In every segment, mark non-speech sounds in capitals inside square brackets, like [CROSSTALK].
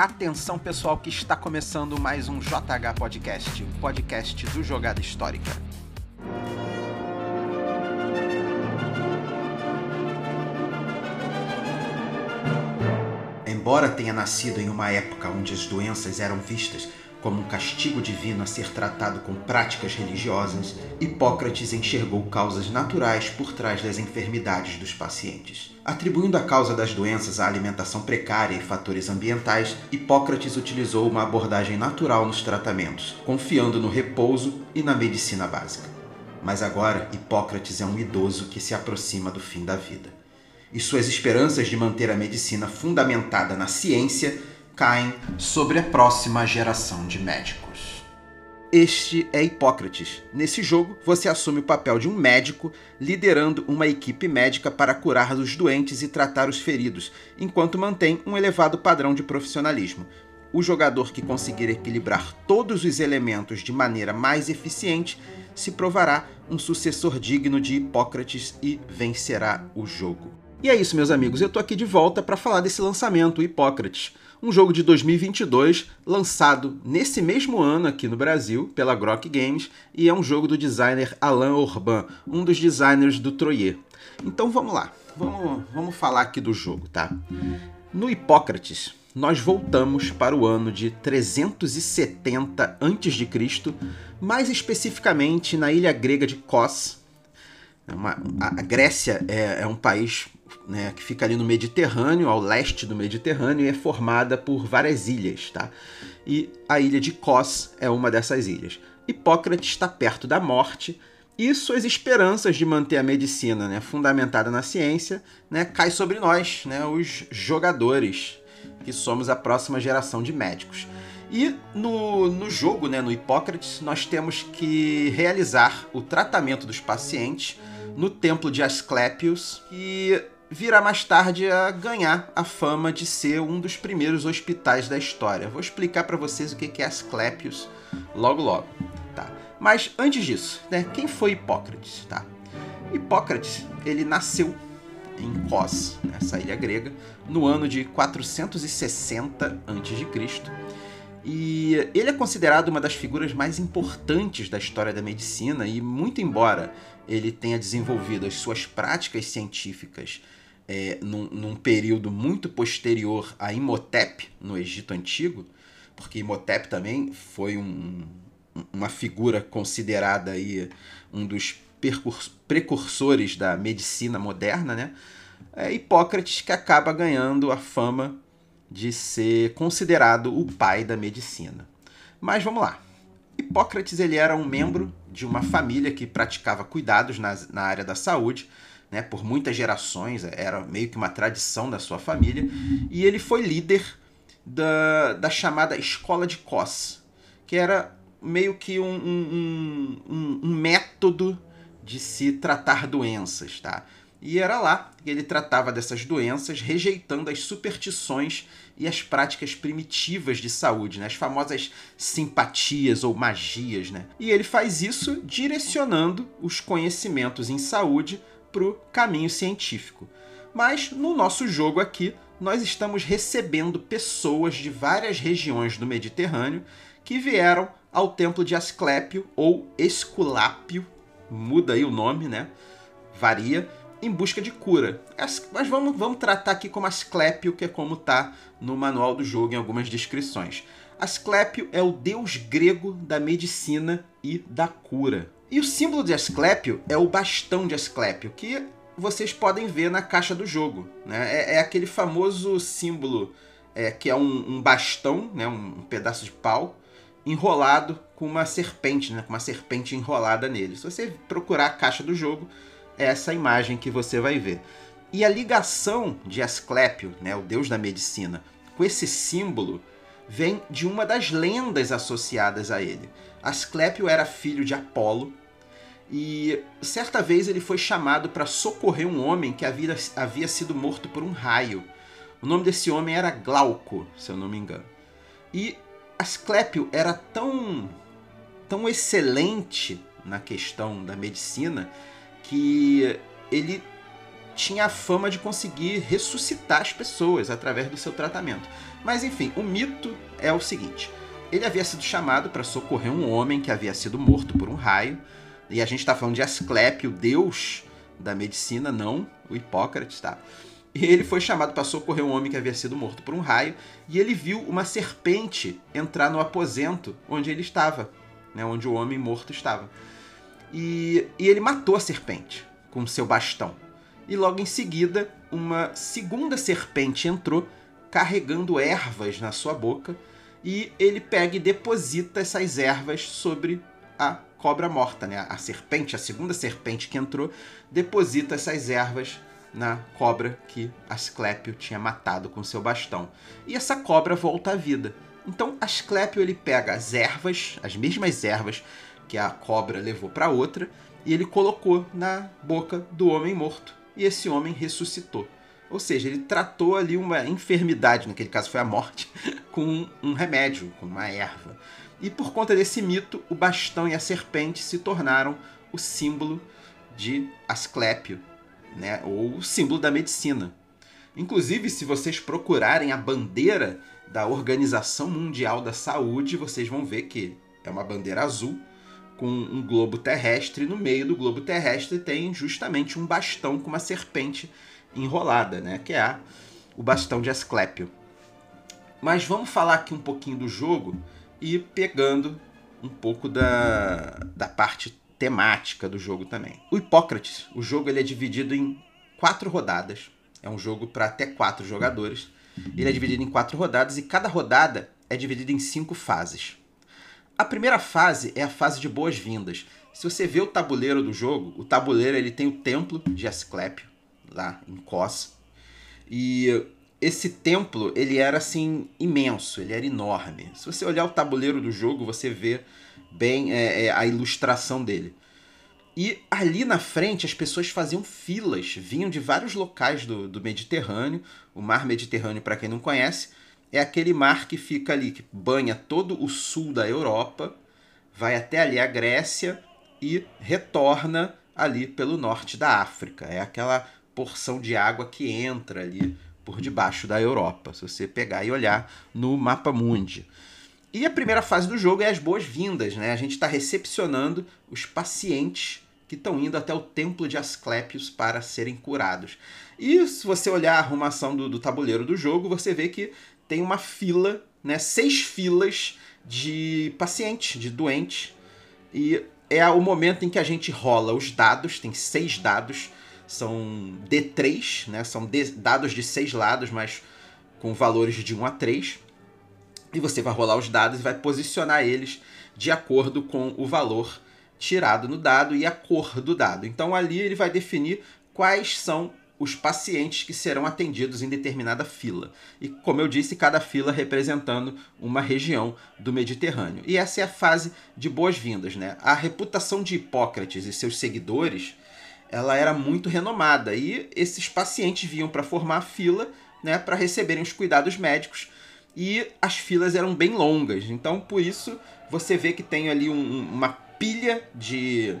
Atenção pessoal que está começando mais um JH Podcast, o podcast do Jogada Histórica. Embora tenha nascido em uma época onde as doenças eram vistas como um castigo divino a ser tratado com práticas religiosas, Hipócrates enxergou causas naturais por trás das enfermidades dos pacientes. Atribuindo a causa das doenças à alimentação precária e fatores ambientais, Hipócrates utilizou uma abordagem natural nos tratamentos, confiando no repouso e na medicina básica. Mas agora, Hipócrates é um idoso que se aproxima do fim da vida. E suas esperanças de manter a medicina fundamentada na ciência caem sobre a próxima geração de médicos. Este é Hipócrates. Nesse jogo, você assume o papel de um médico liderando uma equipe médica para curar os doentes e tratar os feridos, enquanto mantém um elevado padrão de profissionalismo. O jogador que conseguir equilibrar todos os elementos de maneira mais eficiente se provará um sucessor digno de Hipócrates e vencerá o jogo. E é isso, meus amigos. Eu tô aqui de volta para falar desse lançamento, Hipócrates um jogo de 2022 lançado nesse mesmo ano aqui no Brasil pela Grok Games e é um jogo do designer Alain Orban, um dos designers do Troyer. Então vamos lá, vamos, vamos falar aqui do jogo, tá? No Hipócrates, nós voltamos para o ano de 370 a.C., mais especificamente na ilha grega de Kos. Uma, a Grécia é, é um país né, que fica ali no Mediterrâneo, ao leste do Mediterrâneo, e é formada por várias ilhas, tá? E a ilha de Kos é uma dessas ilhas. Hipócrates está perto da morte e suas esperanças de manter a medicina né, fundamentada na ciência né, cai sobre nós, né, os jogadores, que somos a próxima geração de médicos. E no, no jogo, né, no Hipócrates, nós temos que realizar o tratamento dos pacientes no templo de Asclepios, e virá mais tarde a ganhar a fama de ser um dos primeiros hospitais da história. Vou explicar para vocês o que é Asclepios logo logo, tá? Mas antes disso, né, quem foi Hipócrates, tá? Hipócrates, ele nasceu em Kos, nessa ilha grega, no ano de 460 a.C. E ele é considerado uma das figuras mais importantes da história da medicina e muito embora ele tenha desenvolvido as suas práticas científicas é, num, num, período muito posterior a Imhotep, no Egito Antigo, porque Imhotep também foi um, uma figura considerada aí um dos precursores da medicina moderna, né? É Hipócrates que acaba ganhando a fama de ser considerado o pai da medicina. Mas vamos lá. Hipócrates ele era um membro de uma família que praticava cuidados na, na área da saúde né, por muitas gerações, era meio que uma tradição da sua família, e ele foi líder da, da chamada Escola de Kos, que era meio que um, um, um, um método de se tratar doenças, tá? E era lá que ele tratava dessas doenças, rejeitando as superstições e as práticas primitivas de saúde, né? as famosas simpatias ou magias. Né? E ele faz isso direcionando os conhecimentos em saúde para o caminho científico. Mas no nosso jogo aqui, nós estamos recebendo pessoas de várias regiões do Mediterrâneo que vieram ao templo de Asclépio ou Esculápio, muda aí o nome, né? Varia, em busca de cura. Mas vamos, vamos tratar aqui como Asclépio, que é como está no manual do jogo em algumas descrições. Asclépio é o deus grego da medicina e da cura. E o símbolo de Asclépio é o bastão de Asclépio, que vocês podem ver na caixa do jogo. Né? É, é aquele famoso símbolo é, que é um, um bastão, né? Um, um, pedaço de pau, enrolado com uma serpente, né? com uma serpente enrolada nele. Se você procurar a caixa do jogo, é essa imagem que você vai ver. E a ligação de Asclépio, né? o deus da medicina, com esse símbolo vem de uma das lendas associadas a ele. Asclépio era filho de Apolo, e certa vez ele foi chamado para socorrer um homem que havia, havia sido morto por um raio. O nome desse homem era Glauco, se eu não me engano. E Asclépio era tão, tão excelente na questão da medicina que ele tinha a fama de conseguir ressuscitar as pessoas através do seu tratamento. Mas enfim, o mito é o seguinte: ele havia sido chamado para socorrer um homem que havia sido morto por um raio, e a gente está falando de Asclepio, deus da medicina, não o Hipócrates, tá? E ele foi chamado para socorrer um homem que havia sido morto por um raio, e ele viu uma serpente entrar no aposento onde ele estava, né, onde o homem morto estava. E, e ele matou a serpente com seu bastão. E logo em seguida, uma segunda serpente entrou carregando ervas na sua boca e ele pega e deposita essas ervas sobre a cobra morta, né? A serpente, a segunda serpente que entrou, deposita essas ervas na cobra que Asclépio tinha matado com seu bastão. E essa cobra volta à vida. Então Asclépio ele pega as ervas, as mesmas ervas que a cobra levou para outra, e ele colocou na boca do homem morto. E esse homem ressuscitou. Ou seja, ele tratou ali uma enfermidade, naquele caso foi a morte, [LAUGHS] com um remédio, com uma erva. E por conta desse mito, o bastão e a serpente se tornaram o símbolo de Asclépio, né? ou o símbolo da medicina. Inclusive, se vocês procurarem a bandeira da Organização Mundial da Saúde, vocês vão ver que é uma bandeira azul com um globo terrestre. No meio do globo terrestre tem justamente um bastão com uma serpente enrolada, né? que é o bastão de Asclépio. Mas vamos falar aqui um pouquinho do jogo e pegando um pouco da, da parte temática do jogo também. O Hipócrates, o jogo ele é dividido em quatro rodadas. É um jogo para até quatro jogadores. Ele é dividido em quatro rodadas e cada rodada é dividida em cinco fases. A primeira fase é a fase de boas-vindas. Se você vê o tabuleiro do jogo, o tabuleiro ele tem o templo de Asclépio lá em Kos. E esse templo ele era assim imenso, ele era enorme. Se você olhar o tabuleiro do jogo, você vê bem é, é, a ilustração dele. E ali na frente as pessoas faziam filas, vinham de vários locais do, do Mediterrâneo. O mar Mediterrâneo, para quem não conhece, é aquele mar que fica ali, que banha todo o sul da Europa, vai até ali a Grécia e retorna ali pelo norte da África. É aquela porção de água que entra ali por debaixo da Europa, se você pegar e olhar no mapa mundi. E a primeira fase do jogo é as boas-vindas, né? A gente está recepcionando os pacientes que estão indo até o templo de Asclépios para serem curados. E se você olhar a arrumação do, do tabuleiro do jogo, você vê que tem uma fila, né? Seis filas de pacientes, de doentes. E é o momento em que a gente rola os dados, tem seis dados, são D3, né? São dados de seis lados, mas com valores de 1 a 3 e você vai rolar os dados e vai posicionar eles de acordo com o valor tirado no dado e a cor do dado. Então ali ele vai definir quais são os pacientes que serão atendidos em determinada fila. E como eu disse, cada fila representando uma região do Mediterrâneo. E essa é a fase de boas-vindas, né? A reputação de Hipócrates e seus seguidores, ela era muito renomada. E esses pacientes vinham para formar a fila, né, para receberem os cuidados médicos. E as filas eram bem longas. Então, por isso, você vê que tem ali um, uma pilha de,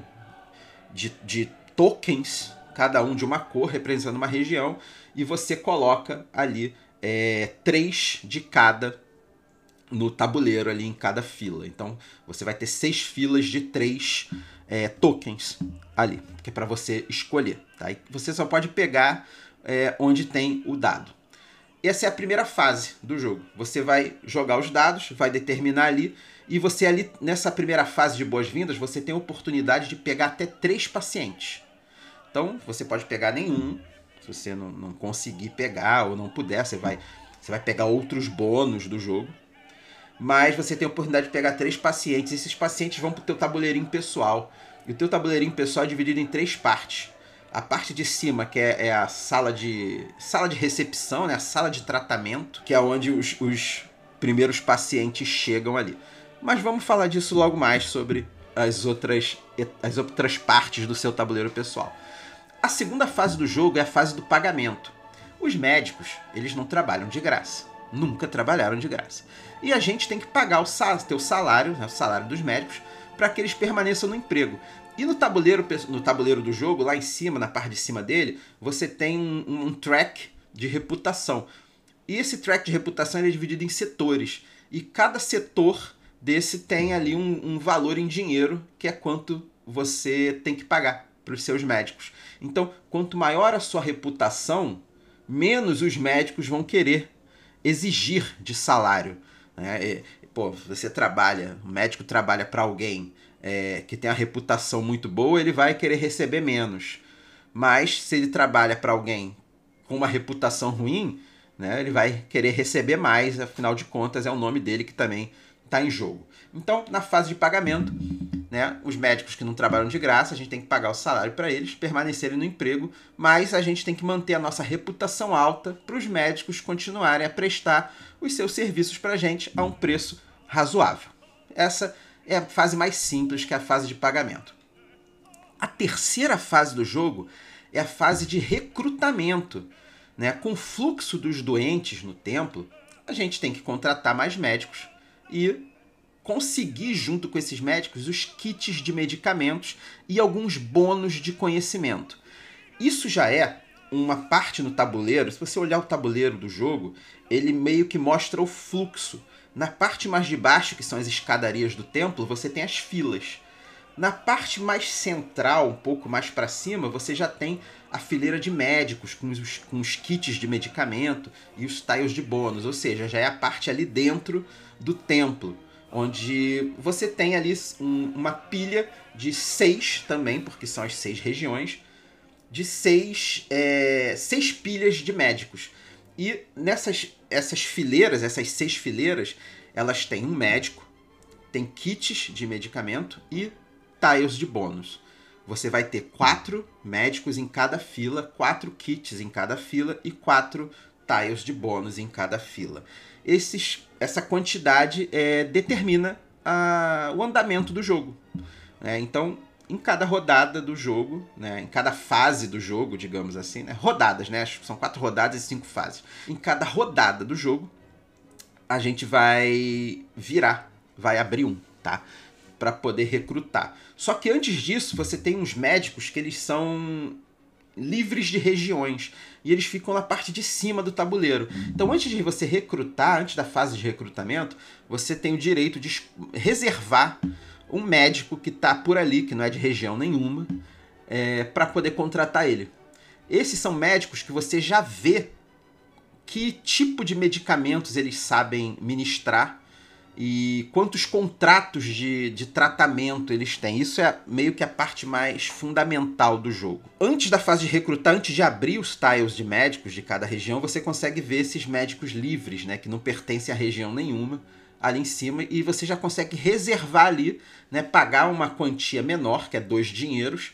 de, de tokens, cada um de uma cor, representando uma região, e você coloca ali é, três de cada no tabuleiro ali em cada fila. Então, você vai ter seis filas de três é, tokens ali, que é para você escolher. Tá? E você só pode pegar é, onde tem o dado essa é a primeira fase do jogo. Você vai jogar os dados, vai determinar ali, e você ali, nessa primeira fase de boas-vindas, você tem a oportunidade de pegar até três pacientes. Então, você pode pegar nenhum, se você não, não conseguir pegar ou não puder, você vai, você vai pegar outros bônus do jogo. Mas você tem a oportunidade de pegar três pacientes. Esses pacientes vão para o teu tabuleirinho pessoal. E o teu tabuleirinho pessoal é dividido em três partes a parte de cima, que é, é, a sala de sala de recepção, né? a sala de tratamento, que é onde os, os primeiros pacientes chegam ali. Mas vamos falar disso logo mais sobre as outras, as outras partes do seu tabuleiro pessoal. A segunda fase do jogo é a fase do pagamento. Os médicos, eles não trabalham de graça. Nunca trabalharam de graça. E a gente tem que pagar o sal, teu salário, né, o salário dos médicos, para que eles permaneçam no emprego. E no tabuleiro, no tabuleiro do jogo, lá em cima, na parte de cima dele, você tem um, um track de reputação. E esse track de reputação é dividido em setores. E cada setor desse tem ali um, um valor em dinheiro, que é quanto você tem que pagar para os seus médicos. Então, quanto maior a sua reputação, menos os médicos vão querer exigir de salário. Né? pô, você trabalha, o médico trabalha para alguém é, que tem a reputação muito boa, ele vai querer receber menos. Mas se ele trabalha para alguém com uma reputação ruim, né, ele vai querer receber mais, afinal de contas é o nome dele que também está em jogo. Então, na fase de pagamento, né, os médicos que não trabalham de graça, a gente tem que pagar o salário para eles permanecerem no emprego, mas a gente tem que manter a nossa reputação alta para os médicos continuarem a prestar os seus serviços para a gente a um preço razoável. Essa é a fase mais simples, que é a fase de pagamento. A terceira fase do jogo é a fase de recrutamento. Né? Com o fluxo dos doentes no templo, a gente tem que contratar mais médicos e conseguir, junto com esses médicos, os kits de medicamentos e alguns bônus de conhecimento. Isso já é uma parte no tabuleiro. Se você olhar o tabuleiro do jogo, ele meio que mostra o fluxo. Na parte mais de baixo, que são as escadarias do templo, você tem as filas. Na parte mais central, um pouco mais para cima, você já tem a fileira de médicos com os, com os kits de medicamento e os tiles de bônus, ou seja, já é a parte ali dentro do templo, onde você tem ali um, uma pilha de seis também, porque são as seis regiões, de seis, é, seis pilhas de médicos. E nessas essas fileiras, essas seis fileiras, elas têm um médico, tem kits de medicamento e tiles de bônus. Você vai ter quatro médicos em cada fila, quatro kits em cada fila e quatro tiles de bônus em cada fila. Esses, essa quantidade é, determina a, o andamento do jogo. É, então, em cada rodada do jogo, né, em cada fase do jogo, digamos assim, né, rodadas, né, são quatro rodadas e cinco fases. Em cada rodada do jogo, a gente vai virar, vai abrir um, tá? Para poder recrutar. Só que antes disso, você tem uns médicos que eles são livres de regiões e eles ficam na parte de cima do tabuleiro. Então, antes de você recrutar, antes da fase de recrutamento, você tem o direito de reservar um médico que está por ali, que não é de região nenhuma, é, para poder contratar ele. Esses são médicos que você já vê que tipo de medicamentos eles sabem ministrar e quantos contratos de, de tratamento eles têm. Isso é meio que a parte mais fundamental do jogo. Antes da fase de recrutar, antes de abrir os tiles de médicos de cada região, você consegue ver esses médicos livres, né, que não pertencem a região nenhuma ali em cima e você já consegue reservar ali, né, pagar uma quantia menor, que é dois dinheiros,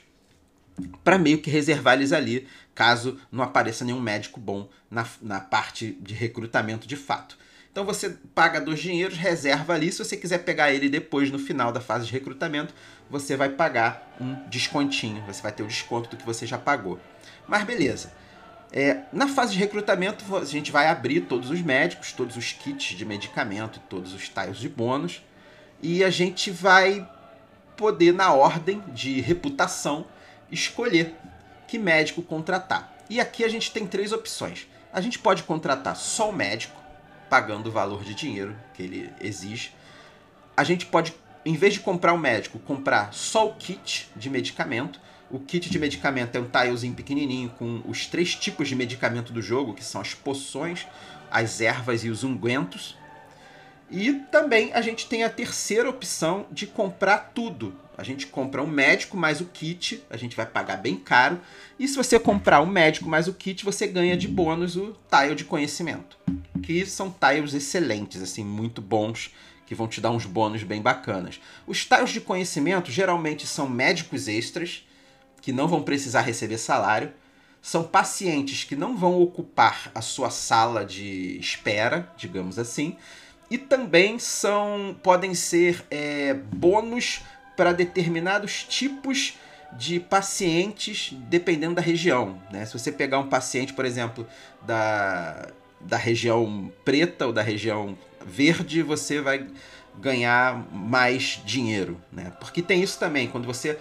para meio que reservar eles ali, caso não apareça nenhum médico bom na, na parte de recrutamento de fato. Então você paga dois dinheiros, reserva ali. Se você quiser pegar ele depois no final da fase de recrutamento, você vai pagar um descontinho. Você vai ter o desconto do que você já pagou. Mas beleza. É, na fase de recrutamento, a gente vai abrir todos os médicos, todos os kits de medicamento, todos os tiles de bônus, e a gente vai poder, na ordem de reputação, escolher que médico contratar. E aqui a gente tem três opções. A gente pode contratar só o médico, pagando o valor de dinheiro que ele exige. A gente pode, em vez de comprar o médico, comprar só o kit de medicamento. O kit de medicamento é um tilezinho pequenininho com os três tipos de medicamento do jogo, que são as poções, as ervas e os ungüentos. E também a gente tem a terceira opção de comprar tudo. A gente compra o médico mais o kit, a gente vai pagar bem caro. E se você comprar o médico mais o kit, você ganha de bônus o tile de conhecimento. Que são tiles excelentes, assim, muito bons, que vão te dar uns bônus bem bacanas. Os tiles de conhecimento geralmente são médicos extras, que não vão precisar receber salário, são pacientes que não vão ocupar a sua sala de espera, digamos assim, e também são podem ser é, bônus para determinados tipos de pacientes, dependendo da região. Né? Se você pegar um paciente, por exemplo, da, da região preta ou da região verde, você vai ganhar mais dinheiro. Né? Porque tem isso também, quando você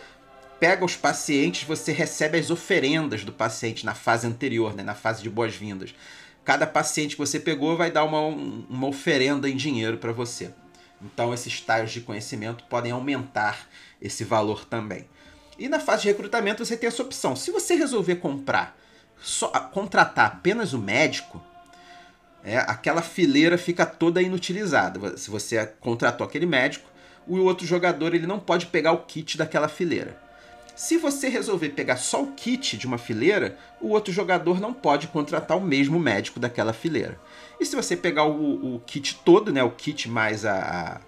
pega os pacientes, você recebe as oferendas do paciente na fase anterior, né, na fase de boas-vindas. Cada paciente que você pegou vai dar uma, uma oferenda em dinheiro para você. Então, esses tiles de conhecimento podem aumentar esse valor também. E na fase de recrutamento você tem essa opção. Se você resolver comprar, só, contratar apenas o médico, é, aquela fileira fica toda inutilizada. Se você contratou aquele médico, o outro jogador ele não pode pegar o kit daquela fileira. Se você resolver pegar só o kit de uma fileira, o outro jogador não pode contratar o mesmo médico daquela fileira. E se você pegar o, o kit todo, né, o kit mais a, a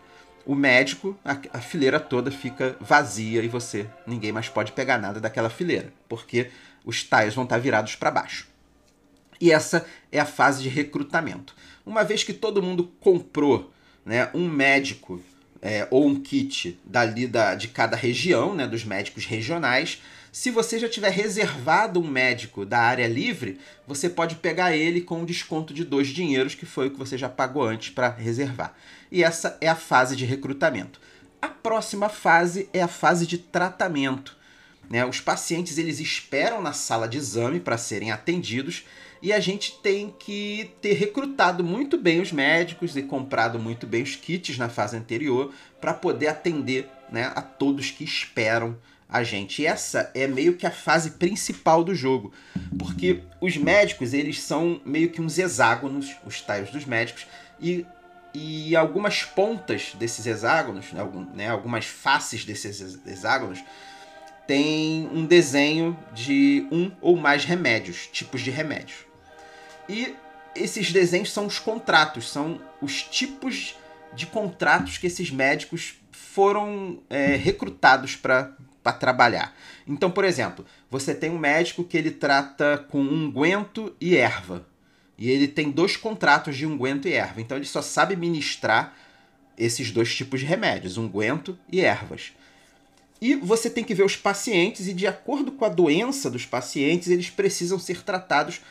o médico, a, a, fileira toda fica vazia e você ninguém mais pode pegar nada daquela fileira, porque os tiles vão estar virados para baixo. E essa é a fase de recrutamento. Uma vez que todo mundo comprou né, um médico é, ou um kit dali da, de cada região, né, dos médicos regionais. Se você já tiver reservado um médico da área livre, você pode pegar ele com um desconto de dois dinheiros, que foi o que você já pagou antes para reservar. E essa é a fase de recrutamento. A próxima fase é a fase de tratamento. Né? Os pacientes eles esperam na sala de exame para serem atendidos e a gente tem que ter recrutado muito bem os médicos e comprado muito bem os kits na fase anterior para poder atender né, a todos que esperam a gente. E essa é meio que a fase principal do jogo, porque os médicos eles são meio que uns hexágonos, os tiles dos médicos, e, e algumas pontas desses hexágonos, né, algumas faces desses hexágonos, tem um desenho de um ou mais remédios, tipos de remédios. E esses desenhos são os contratos, são os tipos de contratos que esses médicos foram é, recrutados para trabalhar. Então, por exemplo, você tem um médico que ele trata com unguento e erva. E ele tem dois contratos de unguento e erva. Então ele só sabe ministrar esses dois tipos de remédios, unguento e ervas. E você tem que ver os pacientes e de acordo com a doença dos pacientes, eles precisam ser tratados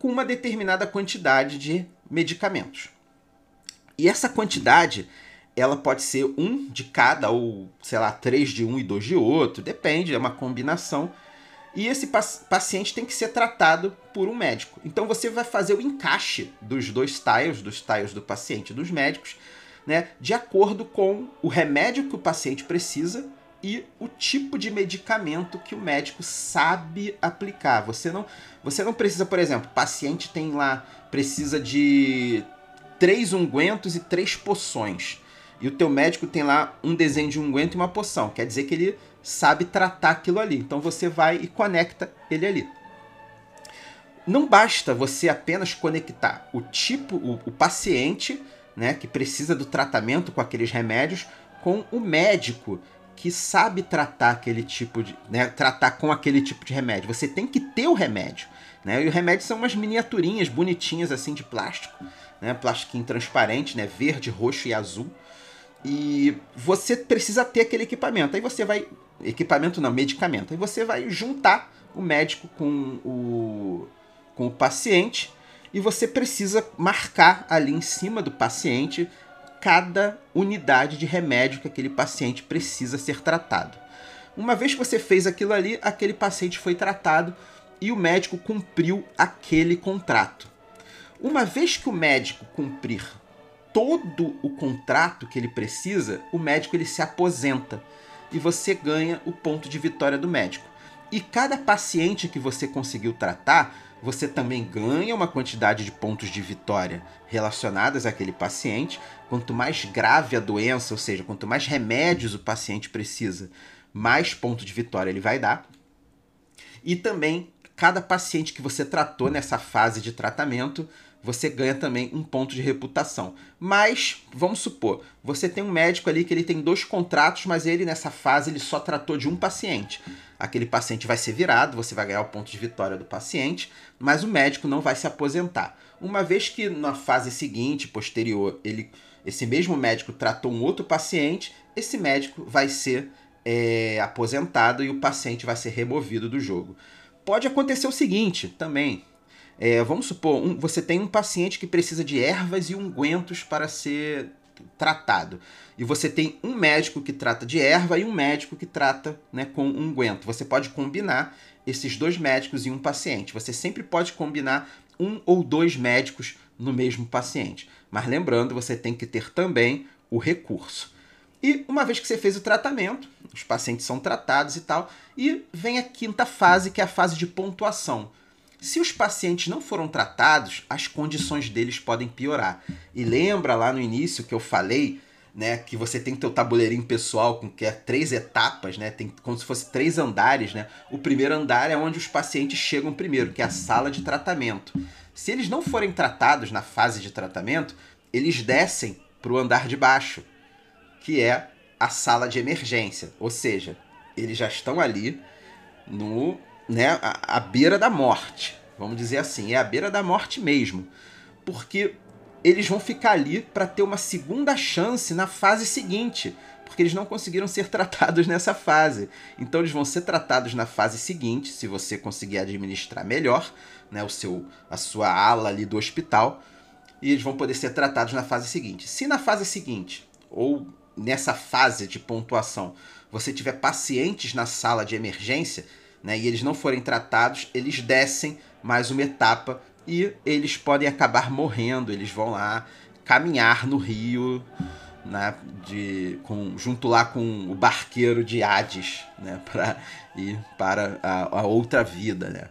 com uma determinada quantidade de medicamentos. E essa quantidade, ela pode ser um de cada, ou sei lá, três de um e dois de outro, depende, é uma combinação. E esse paciente tem que ser tratado por um médico. Então você vai fazer o encaixe dos dois tiles, dos tiles do paciente e dos médicos, né, de acordo com o remédio que o paciente precisa e o tipo de medicamento que o médico sabe aplicar. Você não, você não precisa, por exemplo, paciente tem lá, precisa de três ungüentos e três poções. E o teu médico tem lá um desenho de unguento e uma poção. Quer dizer que ele sabe tratar aquilo ali. Então você vai e conecta ele ali. Não basta você apenas conectar o tipo, o, o paciente, né, que precisa do tratamento com aqueles remédios, com o médico que sabe tratar aquele tipo de. Né, tratar com aquele tipo de remédio. Você tem que ter o remédio. Né? E o remédio são umas miniaturinhas bonitinhas assim de plástico, né? Plastiquinho transparente, né? Verde, roxo e azul. E você precisa ter aquele equipamento. Aí você vai. Equipamento não, medicamento. Aí você vai juntar o médico com o, com o paciente e você precisa marcar ali em cima do paciente cada unidade de remédio que aquele paciente precisa ser tratado. Uma vez que você fez aquilo ali, aquele paciente foi tratado e o médico cumpriu aquele contrato. Uma vez que o médico cumprir todo o contrato que ele precisa, o médico ele se aposenta e você ganha o ponto de vitória do médico. E cada paciente que você conseguiu tratar, você também ganha uma quantidade de pontos de vitória relacionadas àquele paciente. Quanto mais grave a doença, ou seja, quanto mais remédios o paciente precisa, mais ponto de vitória ele vai dar. E também, cada paciente que você tratou nessa fase de tratamento, você ganha também um ponto de reputação. Mas, vamos supor, você tem um médico ali que ele tem dois contratos, mas ele nessa fase ele só tratou de um paciente. Aquele paciente vai ser virado, você vai ganhar o ponto de vitória do paciente, mas o médico não vai se aposentar. Uma vez que na fase seguinte, posterior, ele, esse mesmo médico tratou um outro paciente, esse médico vai ser é, aposentado e o paciente vai ser removido do jogo. Pode acontecer o seguinte também, é, vamos supor, um, você tem um paciente que precisa de ervas e ungüentos para ser tratado. E você tem um médico que trata de erva e um médico que trata né, com unguento. Você pode combinar esses dois médicos em um paciente. Você sempre pode combinar um ou dois médicos no mesmo paciente. Mas lembrando, você tem que ter também o recurso. E uma vez que você fez o tratamento, os pacientes são tratados e tal, e vem a quinta fase, que é a fase de pontuação. Se os pacientes não foram tratados, as condições deles podem piorar. E lembra lá no início que eu falei, né, que você tem o tabuleirinho pessoal com que é três etapas, né, tem como se fosse três andares, né? O primeiro andar é onde os pacientes chegam primeiro, que é a sala de tratamento. Se eles não forem tratados na fase de tratamento, eles descem para o andar de baixo, que é a sala de emergência. Ou seja, eles já estão ali no, né, à, beira da morte. Vamos dizer assim, é à beira da morte mesmo. Porque eles vão ficar ali para ter uma segunda chance na fase seguinte, porque eles não conseguiram ser [LAUGHS] tratados nessa fase. Então eles vão ser tratados na fase seguinte, se você conseguir administrar melhor, né, o seu a sua ala ali do hospital, e eles vão poder ser tratados na fase seguinte. Se na fase seguinte ou nessa fase de pontuação você tiver pacientes na sala de emergência, né, e eles não forem tratados, eles descem mais uma etapa e eles podem acabar morrendo. Eles vão lá caminhar no rio, né, de, com, junto lá com o barqueiro de Hades, né, [LAUGHS] para ir para a, a outra vida, né.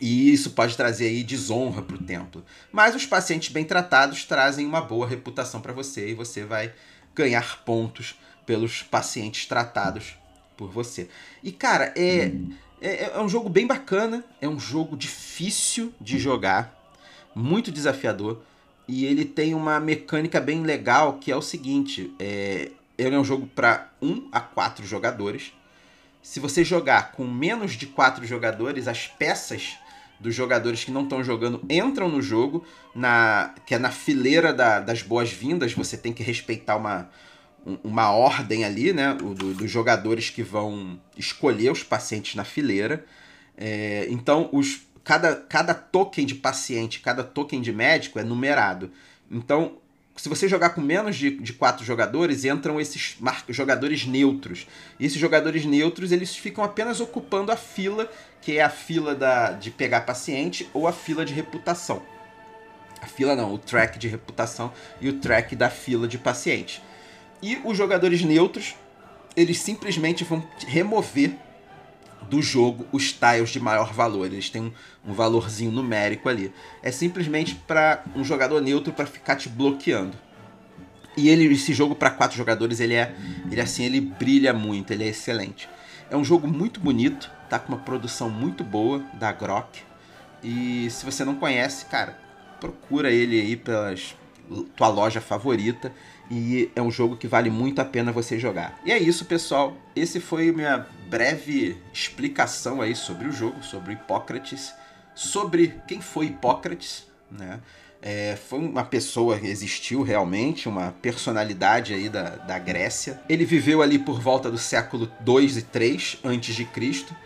E isso pode trazer aí desonra para o templo. Mas os pacientes bem tratados trazem uma boa reputação para você e você vai ganhar pontos pelos pacientes tratados por você. E cara, é, é, é um jogo bem bacana, é um jogo difícil de jogar, muito desafiador. E ele tem uma mecânica bem legal que é o seguinte: é, ele é um jogo para 1 a 4 jogadores. Se você jogar com menos de 4 jogadores, as peças dos jogadores que não estão jogando entram no jogo, na que é na fileira da, das boas-vindas. Você tem que respeitar uma, uma ordem ali, né? Do, dos jogadores que vão escolher os pacientes na fileira. É, então, os, cada, cada token de paciente, cada token de médico é numerado. Então, se você jogar com menos de, de quatro jogadores, entram esses jogadores neutros. E esses jogadores neutros, eles ficam apenas ocupando a fila, que é a fila da, de pegar paciente ou a fila de reputação. A fila não, o track de reputação e o track da fila de paciente. E os jogadores neutros, eles simplesmente vão remover do jogo os tiles de maior valor. Eles têm um, um valorzinho numérico ali. É simplesmente para um jogador neutro para ficar te bloqueando. E ele, esse jogo para quatro jogadores, ele é, ele assim, ele brilha muito, ele é excelente. É um jogo muito bonito, tá com uma produção muito boa da Grok. E se você não conhece, cara, procura ele aí pelas tua loja favorita e é um jogo que vale muito a pena você jogar. E é isso, pessoal. Esse foi minha breve explicação aí sobre o jogo, sobre Hipócrates, sobre quem foi Hipócrates, né? É, foi uma pessoa que existiu realmente, uma personalidade aí da, da Grécia. Ele viveu ali por volta do século 2 e 3 antes de Cristo.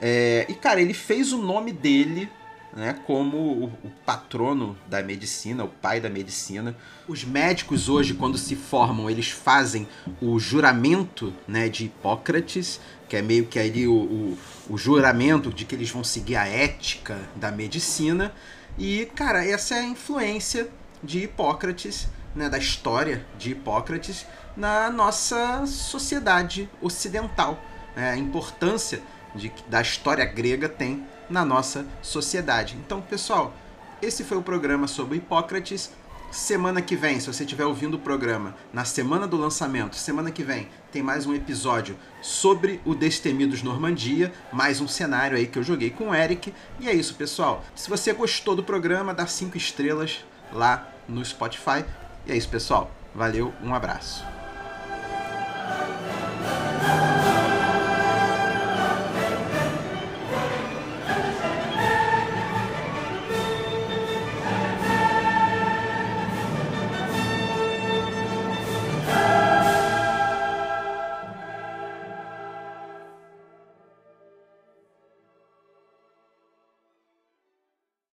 É, e cara, ele fez o nome dele né, como o, o, patrono da medicina, o pai da medicina. Os médicos hoje, quando se formam, eles fazem o juramento né, de Hipócrates, que é meio que ali o, o, o juramento de que eles vão seguir a ética da medicina. E, cara, essa é a influência de Hipócrates, né, da história de Hipócrates na nossa sociedade ocidental. Né, a importância de, da história grega tem na nossa sociedade. Então, pessoal, esse foi o programa sobre Hipócrates. Semana que vem, se você estiver ouvindo o programa, na semana do lançamento, semana que vem, tem mais um episódio sobre o Destemidos Normandia, mais um cenário aí que eu joguei com o Eric. E é isso, pessoal. Se você gostou do programa, dá cinco estrelas lá no Spotify. E é isso, pessoal. Valeu, um abraço.